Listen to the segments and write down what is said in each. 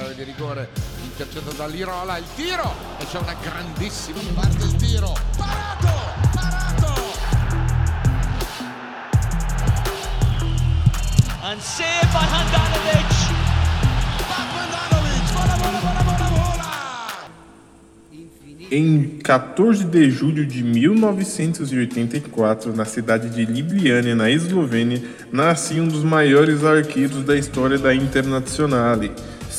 palla di rigore intercettato dall'Irola, il tiro e c'è una grandissima parte il tiro, parato, parato! And saved by Handanovic. Handanovic, vola, vola, vola, vola, vola! Em 14 de julho de 1984, na cidade de Ljubljana, na Eslovênia, nascia um dos maiores arqueiros da história da Internazionale,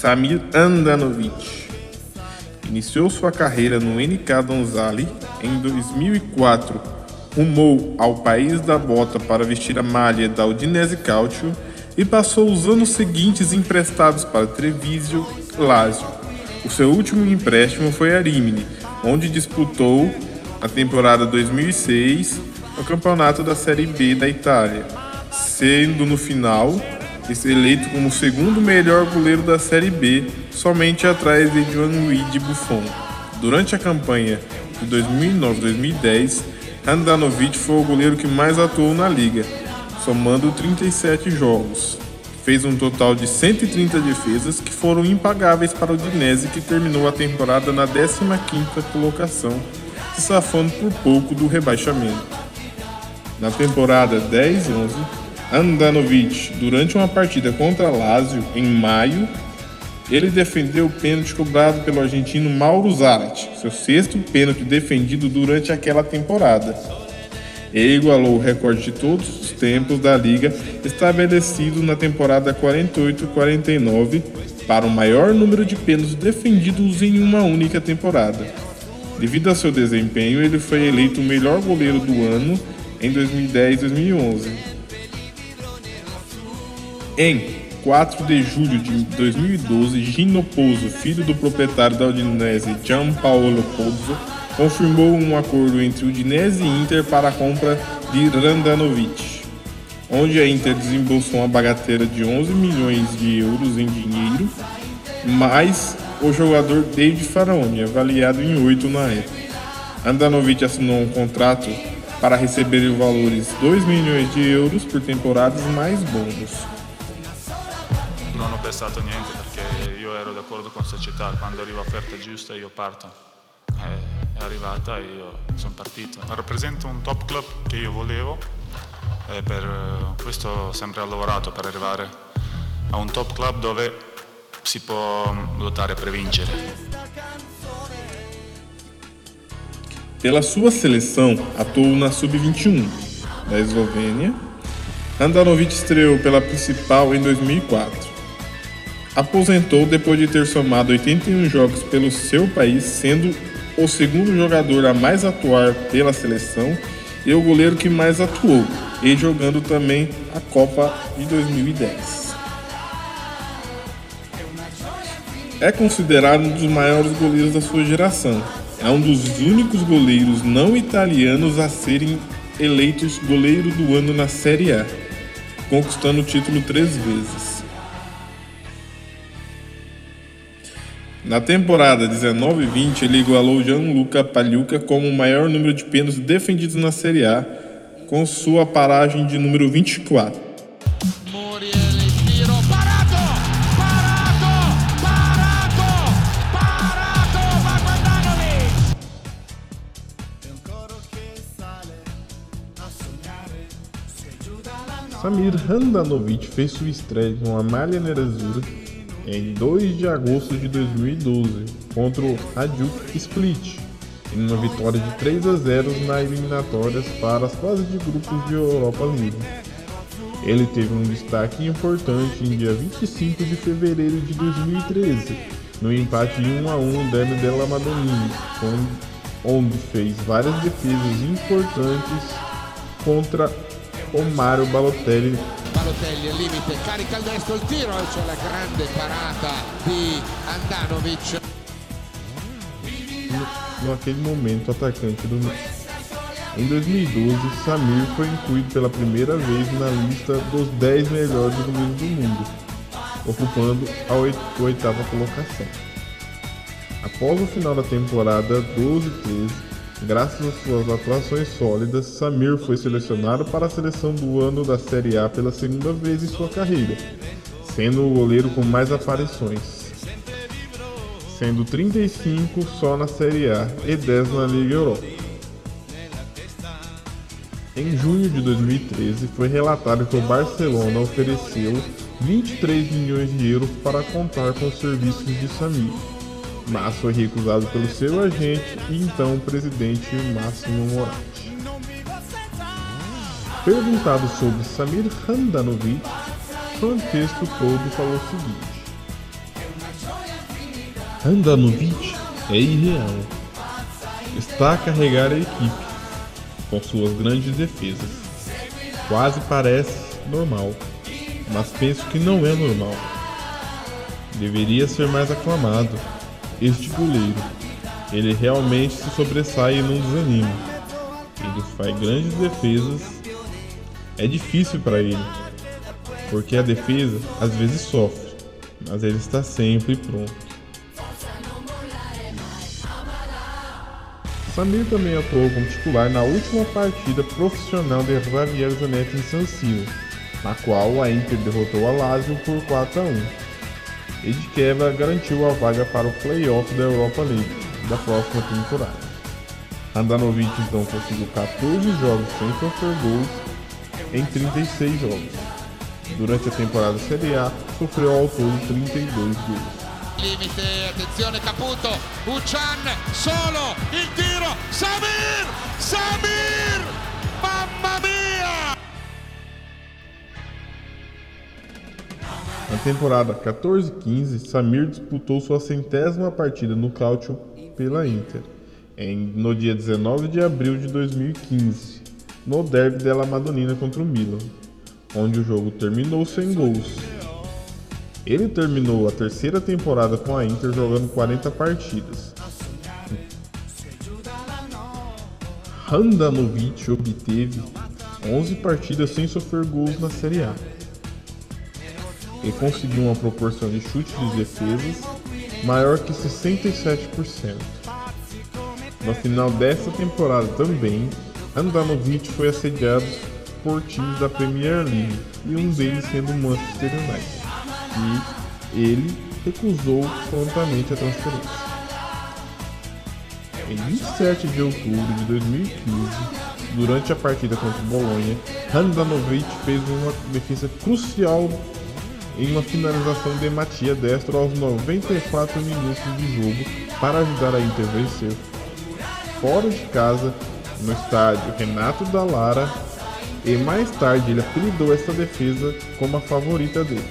Samir Andanovic. Iniciou sua carreira no NK Donzali em 2004, rumou ao país da bota para vestir a malha da Udinese Calcio e passou os anos seguintes emprestados para Treviso Lazio. O seu último empréstimo foi a Rimini, onde disputou a temporada 2006 o campeonato da Série B da Itália, sendo no final eleito como o segundo melhor goleiro da Série B, somente atrás de Gianluigi Buffon. Durante a campanha de 2009-2010, Handanovic foi o goleiro que mais atuou na liga, somando 37 jogos. Fez um total de 130 defesas que foram impagáveis para o Dinese, que terminou a temporada na 15ª colocação, se safando por pouco do rebaixamento. Na temporada 10-11, Andanovic, durante uma partida contra Lazio em maio, ele defendeu o pênalti cobrado pelo argentino Mauro Zarat, seu sexto pênalti defendido durante aquela temporada. Ele igualou o recorde de todos os tempos da liga estabelecido na temporada 48-49 para o maior número de pênaltis defendidos em uma única temporada. Devido a seu desempenho, ele foi eleito o melhor goleiro do ano em 2010-2011. Em 4 de julho de 2012, Gino Pozzo, filho do proprietário da Udinese Gianpaolo Pozzo, confirmou um acordo entre Udinese e Inter para a compra de Randanovic, onde a Inter desembolsou uma bagatela de 11 milhões de euros em dinheiro, mais o jogador David Faraoni, avaliado em 8 na época. Andanovic assinou um contrato para receber valores 2 milhões de euros por temporadas mais bônus. Non ho pensato niente perché io ero d'accordo con società, quando arriva offerta giusta io parto. Eh, È arrivata e io sono partito. Rappresento un top club che io volevo e per eh, questo ho sempre lavorato per arrivare a un top club dove si può lottare per vincere. Pela sua seleção, atuou na Sub-21 da Eslovênia. Andanovic estreou pela principal em 2004. Aposentou depois de ter somado 81 jogos pelo seu país, sendo o segundo jogador a mais atuar pela seleção e o goleiro que mais atuou, e jogando também a Copa de 2010. É considerado um dos maiores goleiros da sua geração. É um dos únicos goleiros não italianos a serem eleitos goleiro do ano na Série A, conquistando o título três vezes. Na temporada 19-20, ele igualou Gianluca Pagliuca como o maior número de pênaltis defendidos na Série A, com sua paragem de número 24. Muriel, il tiro, parato! Parato! Parato! Parato! Marco Andanovic! Samir Handanovic fez sua estreia com a malha Nerazzurra em 2 de agosto de 2012 contra o Hajduk Split, em uma vitória de 3 a 0 na eliminatórias para as fases de grupos de Europa League. Ele teve um destaque importante em dia 25 de fevereiro de 2013, no empate 1 a 1 no Derby della Madonnina, onde fez várias defesas importantes contra o Mario Balotelli Balotelli al limite, carica il destro il tiro e c'è la grande parata di Andanovic. naquele momento atacante do Em 2012, Samir foi incluído pela primeira vez na lista dos 10 melhores goleiros do mundo, ocupando a oit- oitava colocação. Após o final da temporada 12-13, graças às suas atuações sólidas, Samir foi selecionado para a seleção do ano da Série A pela segunda vez em sua carreira, sendo o goleiro com mais aparições. sendo 35 só na Série A e 10 na Liga Europa. Em junho de 2013, foi relatado que o Barcelona ofereceu 23 milhões de euros para contar com os serviços de Samir, mas foi recusado pelo seu agente e então presidente Máximo Moratti. Perguntado sobre Samir Handanovic, o texto todo falou o seguinte: Handanovic é irreal. Está a carregar a equipe com suas grandes defesas. Quase parece normal, mas penso que não é normal. Deveria ser mais aclamado. Este goleiro, ele realmente se sobressai e não desanima. Ele faz grandes defesas. É difícil para ele, porque a defesa às vezes sofre, mas ele está sempre pronto. Samir também atuou como titular na última partida profissional de Javier Zanetti em San Siro, na qual a Inter derrotou a Lazio por 4 a 1. E de quebra garantiu a vaga para o play-off da Europa League da próxima temporada. Andanovic então conseguiu 14 jogos sem sofrer gols em 36 jogos. Durante a temporada Série A, sofreu ao todo 32 gols. limite, attenzione Caputo, Uccian, solo, il tiro, Samir, Samir, mamma mia! Na temporada 14-15, Samir disputou sua centésima partida no Calcio pela Inter, em, no dia 19 de abril de 2015, no derby della Madonnina contra o Milan, onde o jogo terminou sem gols. Ele terminou a terceira temporada com a Inter jogando 40 partidas. Handanovic obteve 11 partidas sem sofrer gols na Série A. Ele conseguiu uma proporção de chutes de defesas maior que 67%. No final dessa temporada também, Handanovic foi assediado por times da Premier League e um deles sendo o Manchester United e ele recusou prontamente a transferência. Em 27 de outubro de 2015, durante a partida contra o Bolonha, Handanovic fez uma defesa crucial em uma finalização de Matia Destro aos 94 minutos de jogo para ajudar a Inter vencer. Fora de casa, no estádio Renato da Lara, e mais tarde ele apelidou essa defesa como a favorita dele.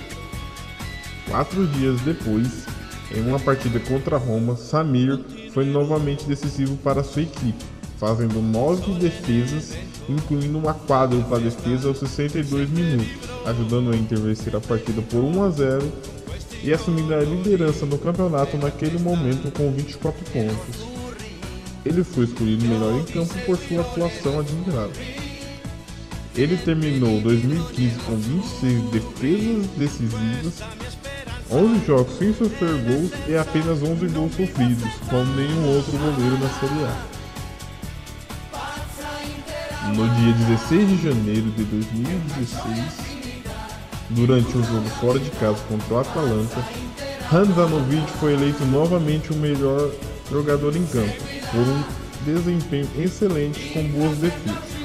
Quatro dias depois, em uma partida contra Roma, Samir foi novamente decisivo para sua equipe, fazendo nove defesas, incluindo uma quádrupla defesa aos 62 minutos, ajudando a Inter vencer a partida por 1 a 0 e assumindo a liderança no campeonato naquele momento com 24 pontos. Ele foi escolhido melhor em campo por sua atuação admirável. Ele terminou 2015 com 26 defesas decisivas 11 jogos sem sofrer gols e apenas 11 gols sofridos, como nenhum outro goleiro na Série A. No dia 16 de janeiro de 2016, durante um jogo fora de casa contra o Atalanta, Handanovic foi eleito novamente o melhor jogador em campo, por um desempenho excelente com boas defesas.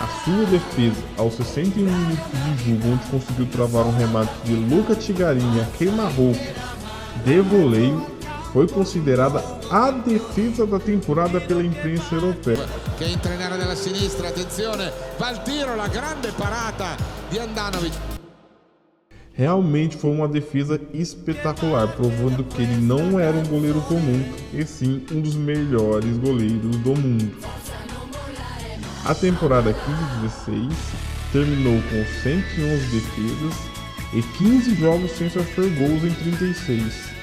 A sua defesa, aos 61 minutos de jogo, onde conseguiu travar um remate de Luca Tigarini a queima-roupa de voleio, foi considerada a defesa da temporada pela imprensa europeia. Che intrenare dalla sinistra, attenzione, va il tiro, la grande parata di Andanovic. Realmente foi uma defesa espetacular, provando que ele não era um goleiro comum, e sim um dos melhores goleiros do mundo. A temporada 15-16 terminou com 111 defesas e 15 jogos sem sofrer gols em 36.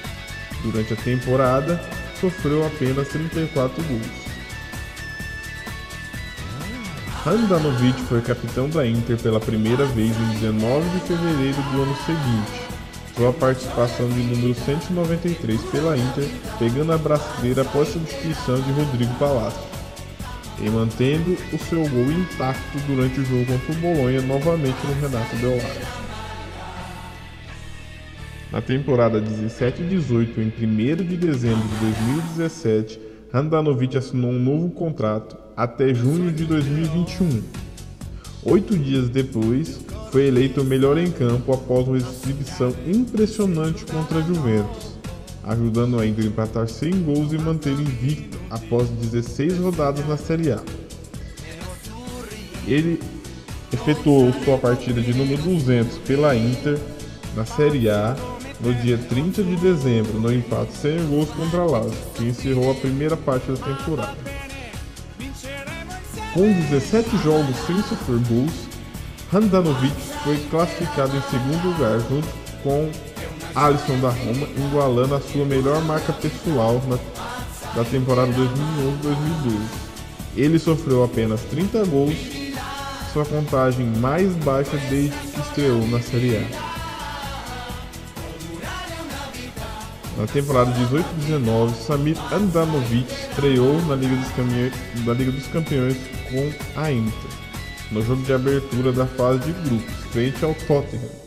Durante a temporada, sofreu apenas 34 gols. Handanovic foi capitão da Inter pela primeira vez em 19 de fevereiro do ano seguinte. Sua participação de número 193 pela Inter, pegando a braçadeira após substituição de Rodrigo Palácio e mantendo o seu gol intacto durante o jogo contra o Bolonha novamente no Renato Deolaro. Na temporada 17 e 18, em 1 de dezembro de 2017, Handanovic assinou um novo contrato até junho de 2021. Oito dias depois, foi eleito o melhor em campo após uma exibição impressionante contra a Juventus, ajudando ainda a empatar 100 gols e manter invicto após 16 rodadas na Série A. Ele efetuou sua partida de número 200 pela Inter na Série A no dia 30 de dezembro, no empate sem gols contra a Lazio, que encerrou a primeira parte da temporada. Com 17 jogos sem sofrer gols, Handanovic foi classificado em segundo lugar junto com Alisson da Roma, igualando a sua melhor marca pessoal na, da temporada 2011-2012. Ele sofreu apenas 30 gols, sua contagem mais baixa desde que estreou na Série A. Na temporada 18-19, Samir Andanovic estreou na Liga, dos Liga dos Campeões com a Inter, no jogo de abertura da fase de grupos, frente ao Tottenham.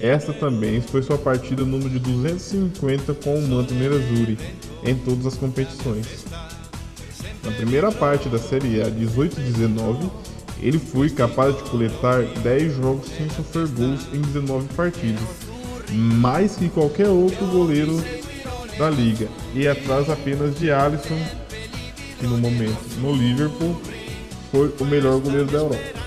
Esta também foi sua partida número de 250 com o manto nerazzurri em todas as competições. Na primeira parte da Série A 18-19, ele foi capaz de coletar 10 jogos sem sofrer gols em 19 partidas, mais que qualquer outro goleiro da liga e atrás apenas de Alisson, que no momento no Liverpool foi o melhor goleiro da Europa.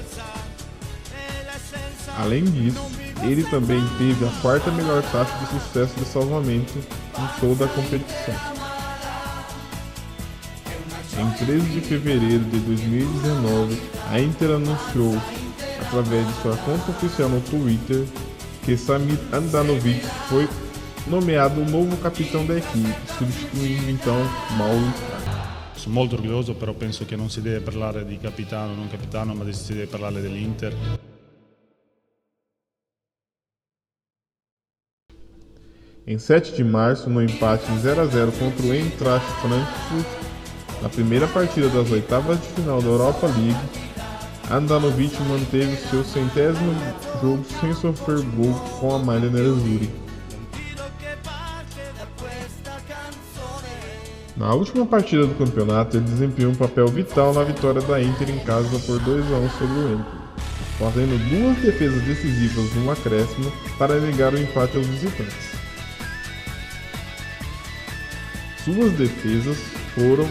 Além disso, ele também teve a quarta melhor taxa de sucesso de salvamento em toda a competição. Em 13 de fevereiro de 2019, a Inter anunciou, através de sua conta oficial no Twitter, que Samir Andanovic foi nomeado o novo capitão da equipe, substituindo então Mauro Sono molto orgoglioso, però penso che non si deve parlare di capitano o non capitano, ma si deve parlare dell'Inter. Em 7 de março, no empate 0 a 0 contra o Eintracht Frankfurt, na primeira partida das oitavas de final da Europa League, Andanovic manteve seu centésimo jogo sem sofrer gol com a malha nerazzurri. Na última partida do campeonato, ele desempenhou um papel vital na vitória da Inter em casa por 2 a 1 sobre o Empoli, fazendo duas defesas decisivas no acréscimo para negar o empate aos visitantes. Suas defesas foram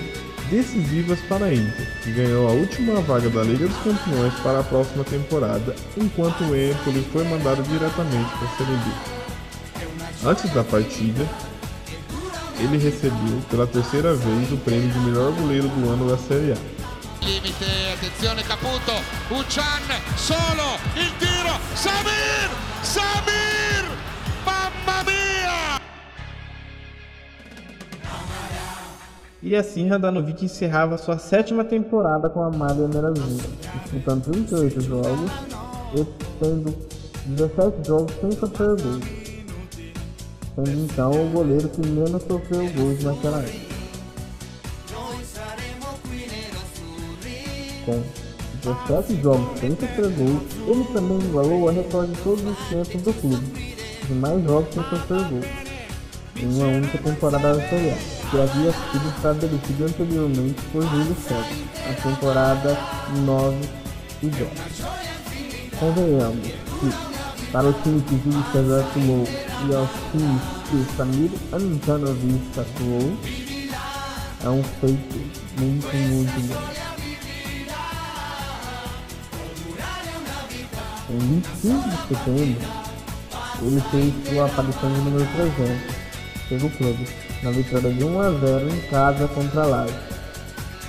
decisivas para a Inter, que ganhou a última vaga da Liga dos Campeões para a próxima temporada, enquanto o Empoli foi mandado diretamente para a Série B. Antes da partida, ele recebeu pela terceira vez o prêmio de melhor goleiro do ano da Série A. Limite, attenzione Caputo, Uchan, solo, il tiro, Samir, Samir, mamma mia! E assim Radanovic encerrava sua sétima temporada com a Malha Merazura, disputando 38 jogos e tendo 17 jogos sem sofrer gols, sendo então o goleiro que menos sofreu gols naquela época. Com 17 jogos sem sofrer gols, ele também igualou a recorde de todos os tempos do clube, de mais jogos sem sofrer gols, em uma única temporada da Série que havia sido estabelecido anteriormente por Júlio César, na temporada 9 e 10. Convenhamos que, para o time que Júlio César atuou e aos times que Samir Antanovic atuou, é um feito muito, muito bom. Em 25 de setembro, ele fez sua aparição de número 300 pelo clube na vitória de 1 a 0 em casa contra a Lazio.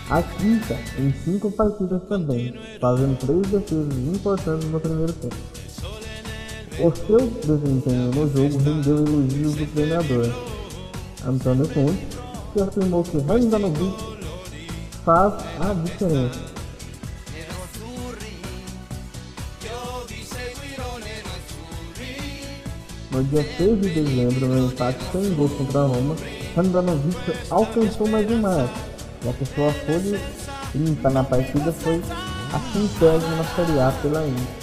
A quinta em cinco partidas também, fazendo três defesas importantes no primeiro tempo. O seu desempenho no jogo rendeu elogios do treinador, Antônio Conte, que afirmou que Handanovic faz a diferença. No dia 6 de dezembro, no empate sem gol contra a Roma, Handanovic alcançou mais um marco, e a pessoa folha limpa na partida foi a centésima na Série A pela Inter.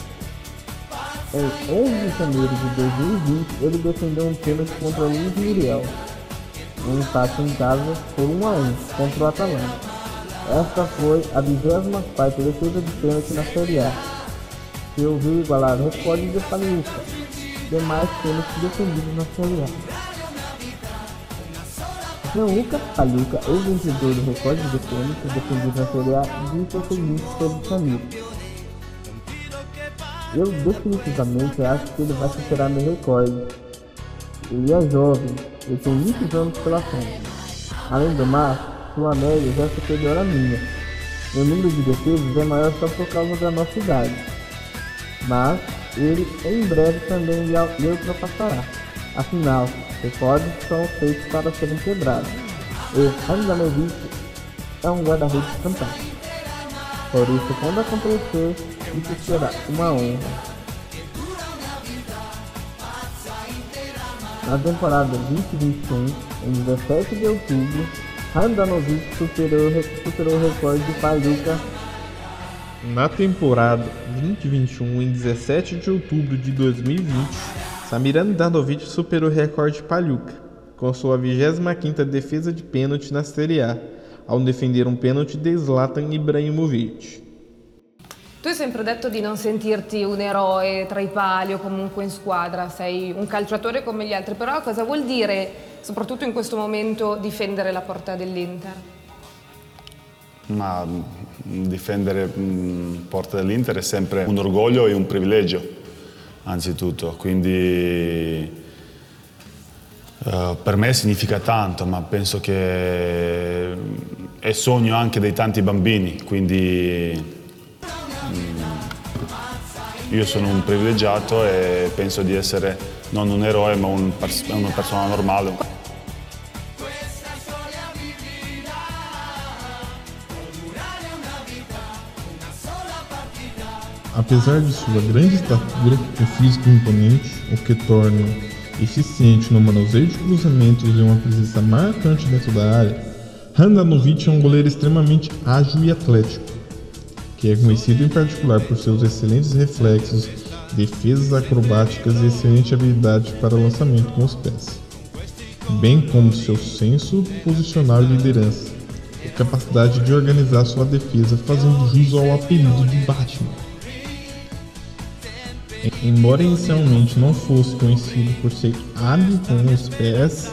Em 11 de janeiro de 2020, ele defendeu um pênalti contra Luiz Muriel, um empate em casa por 1 a 1 contra o Atalanta. Esta foi a 24 defesa de pênalti na Série A, que ouviu igualar o recorde de Paliuca, demais pênaltis defendidos na Série A. Gianluca Paluca, ex-vencedor do recorde de pênaltis defendido na Série A, disse o sobre Samir. Eu definitivamente acho que ele vai superar meu recorde. Ele é jovem, ele tem muitos anos pela frente. Além do mais, sua média já é superior à minha. Meu número de defesas é maior só por causa da nossa idade. Mas ele em breve também lhe ultrapassará. Afinal, recordes são feitos para serem quebrados. E Andanovic é um guarda-redes fantástico. Por isso, quando acontecer, isso será uma honra. Na temporada 2021, em 17 de outubro, Handanovic superou, superou o recorde de Paluca. Na temporada 2021, em 17 de outubro de 2020, Samir Handanovic superou o recorde de Paluca, com sua 25ª defesa de pênalti na Série A, ao defender um pênalti de Zlatan Ibrahimovic. Tu hai sempre detto di non sentirti un eroe tra i pali o comunque in squadra, sei un calciatore come gli altri, però cosa vuol dire soprattutto in questo momento, difendere la porta dell'Inter? Ma mm, difendere la mm, porta dell'Inter è sempre un orgoglio e un privilegio, anzitutto. Quindi uh, per me significa tanto, ma penso che è sogno anche dei tanti bambini. Quindi um, io sono un privilegiato e penso di essere non un eroe ma un, una persona normale. Apesar de sua grande estatura e físico imponente, o que torna eficiente no manuseio de cruzamentos e uma presença marcante dentro da área, Handanovic é um goleiro extremamente ágil e atlético, que é conhecido em particular por seus excelentes reflexos, defesas acrobáticas e excelente habilidade para lançamento com os pés, bem como seu senso posicional e liderança, e capacidade de organizar sua defesa fazendo jus ao apelido de Batman. Embora inicialmente não fosse conhecido por ser hábil com os pés,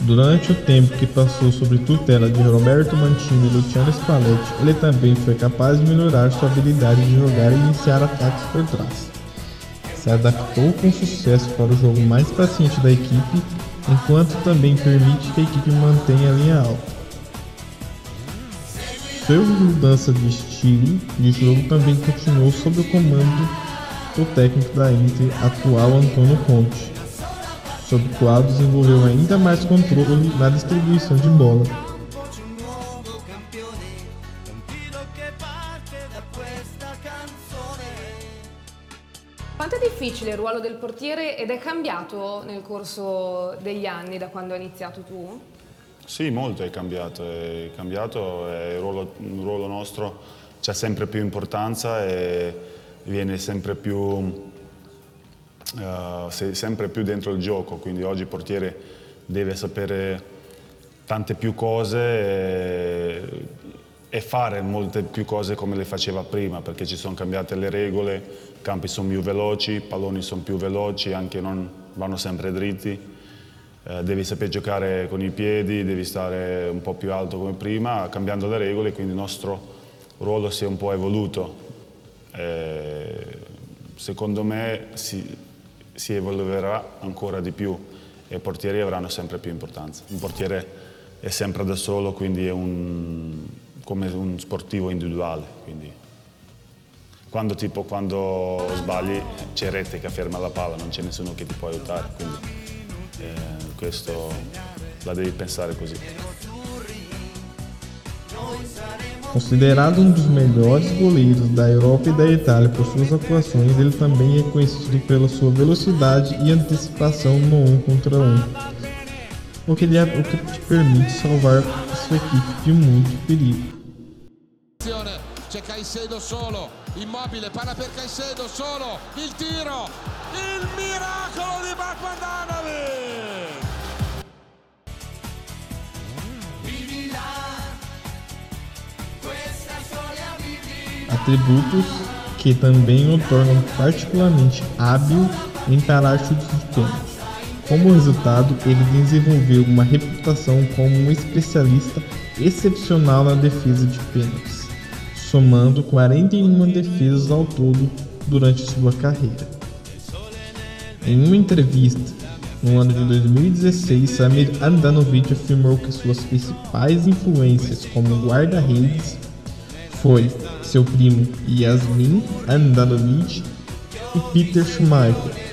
durante o tempo que passou sob tutela de Roberto Mantini e Luciano Spalletti, ele também foi capaz de melhorar sua habilidade de jogar e iniciar ataques por trás. Se adaptou com sucesso para o jogo mais paciente da equipe, enquanto também permite que a equipe mantenha a linha alta. Sua mudança de estilo de jogo também continuou sob o comando o técnico da Inter atual Antônio Conte, sob o qual desenvolveu ainda mais controle na distribuição de bola. Quanto è difficile il ruolo del portiere ed è cambiato nel corso degli anni da quando hai iniziato tu? Sì, molto è cambiato, è cambiato il ruolo, il ruolo nostro c'è sempre più importanza e viene sempre più, uh, sempre più dentro il gioco, quindi oggi il portiere deve sapere tante più cose e, e, fare molte più cose come le faceva prima, perché ci sono cambiate le regole, i campi sono più veloci, i palloni sono più veloci, anche non vanno sempre dritti. Uh, devi sapere giocare con i piedi, devi stare un po' più alto come prima, cambiando le regole, quindi il nostro ruolo si è un po' evoluto eh, secondo me si, si, evolverà ancora di più e i portieri avranno sempre più importanza. Un portiere è sempre da solo, quindi è un, come un sportivo individuale. Quindi. Quando, tipo, quando sbagli c'è rete che ferma la palla, non c'è nessuno che ti può aiutare, quindi eh, questo la devi pensare così. Considerado um dos melhores goleiros da Europa e da Itália por suas atuações, ele também é conhecido pela sua velocidade e antecipação no um contra um, o que, lhe, o que te permite salvar sua equipe de muito perigo. C'è Caicedo solo, immobile, palla per Caicedo, solo, il tiro, il miracolo di Bakmandanovic! Atributos que também o tornam particularmente hábil em parar chutes de pênalti. Como resultado, ele desenvolveu uma reputação como um especialista excepcional na defesa de pênaltis, somando 41 defesas ao todo durante sua carreira. Em uma entrevista no ano de 2016, Samir Andanovic afirmou que suas principais influências como guarda-redes foi seu primo Yasmin Andanovic e Peter Schumacher.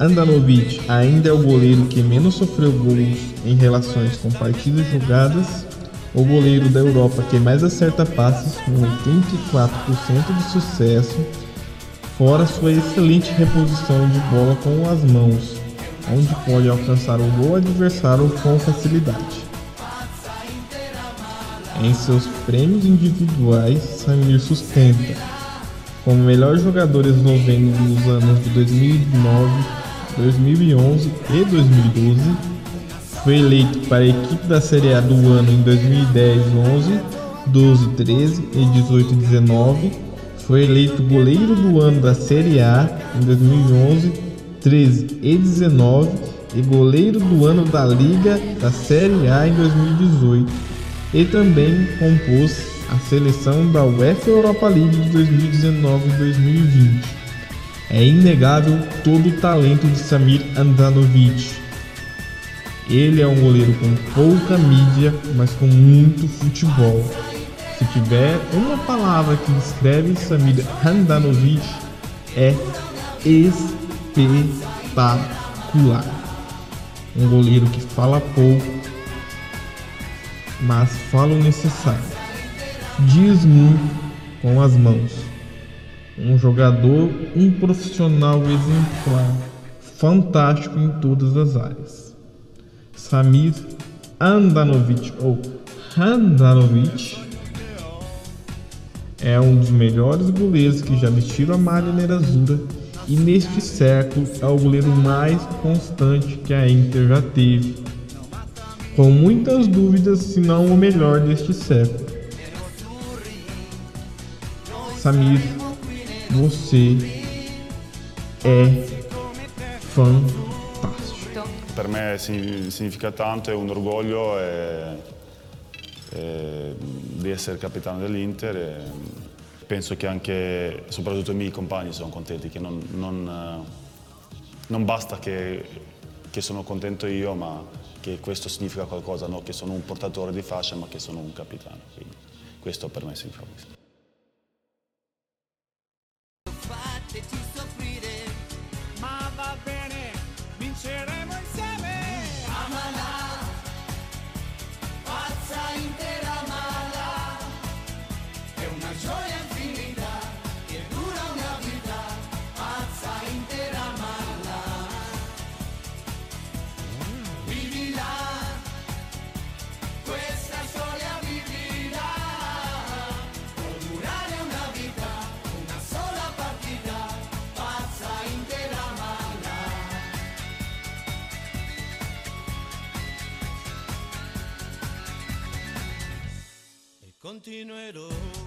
Andanovic ainda é o goleiro que menos sofreu gols em relações com partidas jogadas, o goleiro da Europa que mais acerta passes com 84% de sucesso, fora sua excelente reposição de bola com as mãos, onde pode alcançar o gol adversário com facilidade. Em seus prêmios individuais, Samir sustenta como melhor jogador esloveno nos anos de 2009, 2011 e 2012. Foi eleito para a equipe da Série A do ano em 2010, 11, 12, 13 e 18 19. Foi eleito goleiro do ano da Série A em 2011, 13 e 19 e goleiro do ano da Liga da Série A em 2018 e também compôs a seleção da UEFA Europa League de 2019 e 2020. É inegável todo o talento de Samir Andanovic. Ele é um goleiro com pouca mídia, mas com muito futebol. Se tiver uma palavra que descreve Samir Andanovic, é espetacular. Um goleiro que fala pouco, mas fala o necessário. Diz muito com as mãos. Um jogador, um profissional exemplar, fantástico em todas as áreas. Samir Andanovic ou Handanovic é um dos melhores goleiros que já vestiram a malha nerazura e neste século é o goleiro mais constante que a Inter já teve com muitas dúvidas se não o melhor deste século. Samir, você é fantástico. Per me significa tanto, è un orgoglio e, e di essere capitano dell'Inter e penso che anche, soprattutto i miei compagni sono contenti, che non, non, non basta che, che sono contento io, ma che questo significa qualcosa, no? che sono un portatore di fascia ma che sono un capitano. Quindi questo per me significa questo. Continuerò.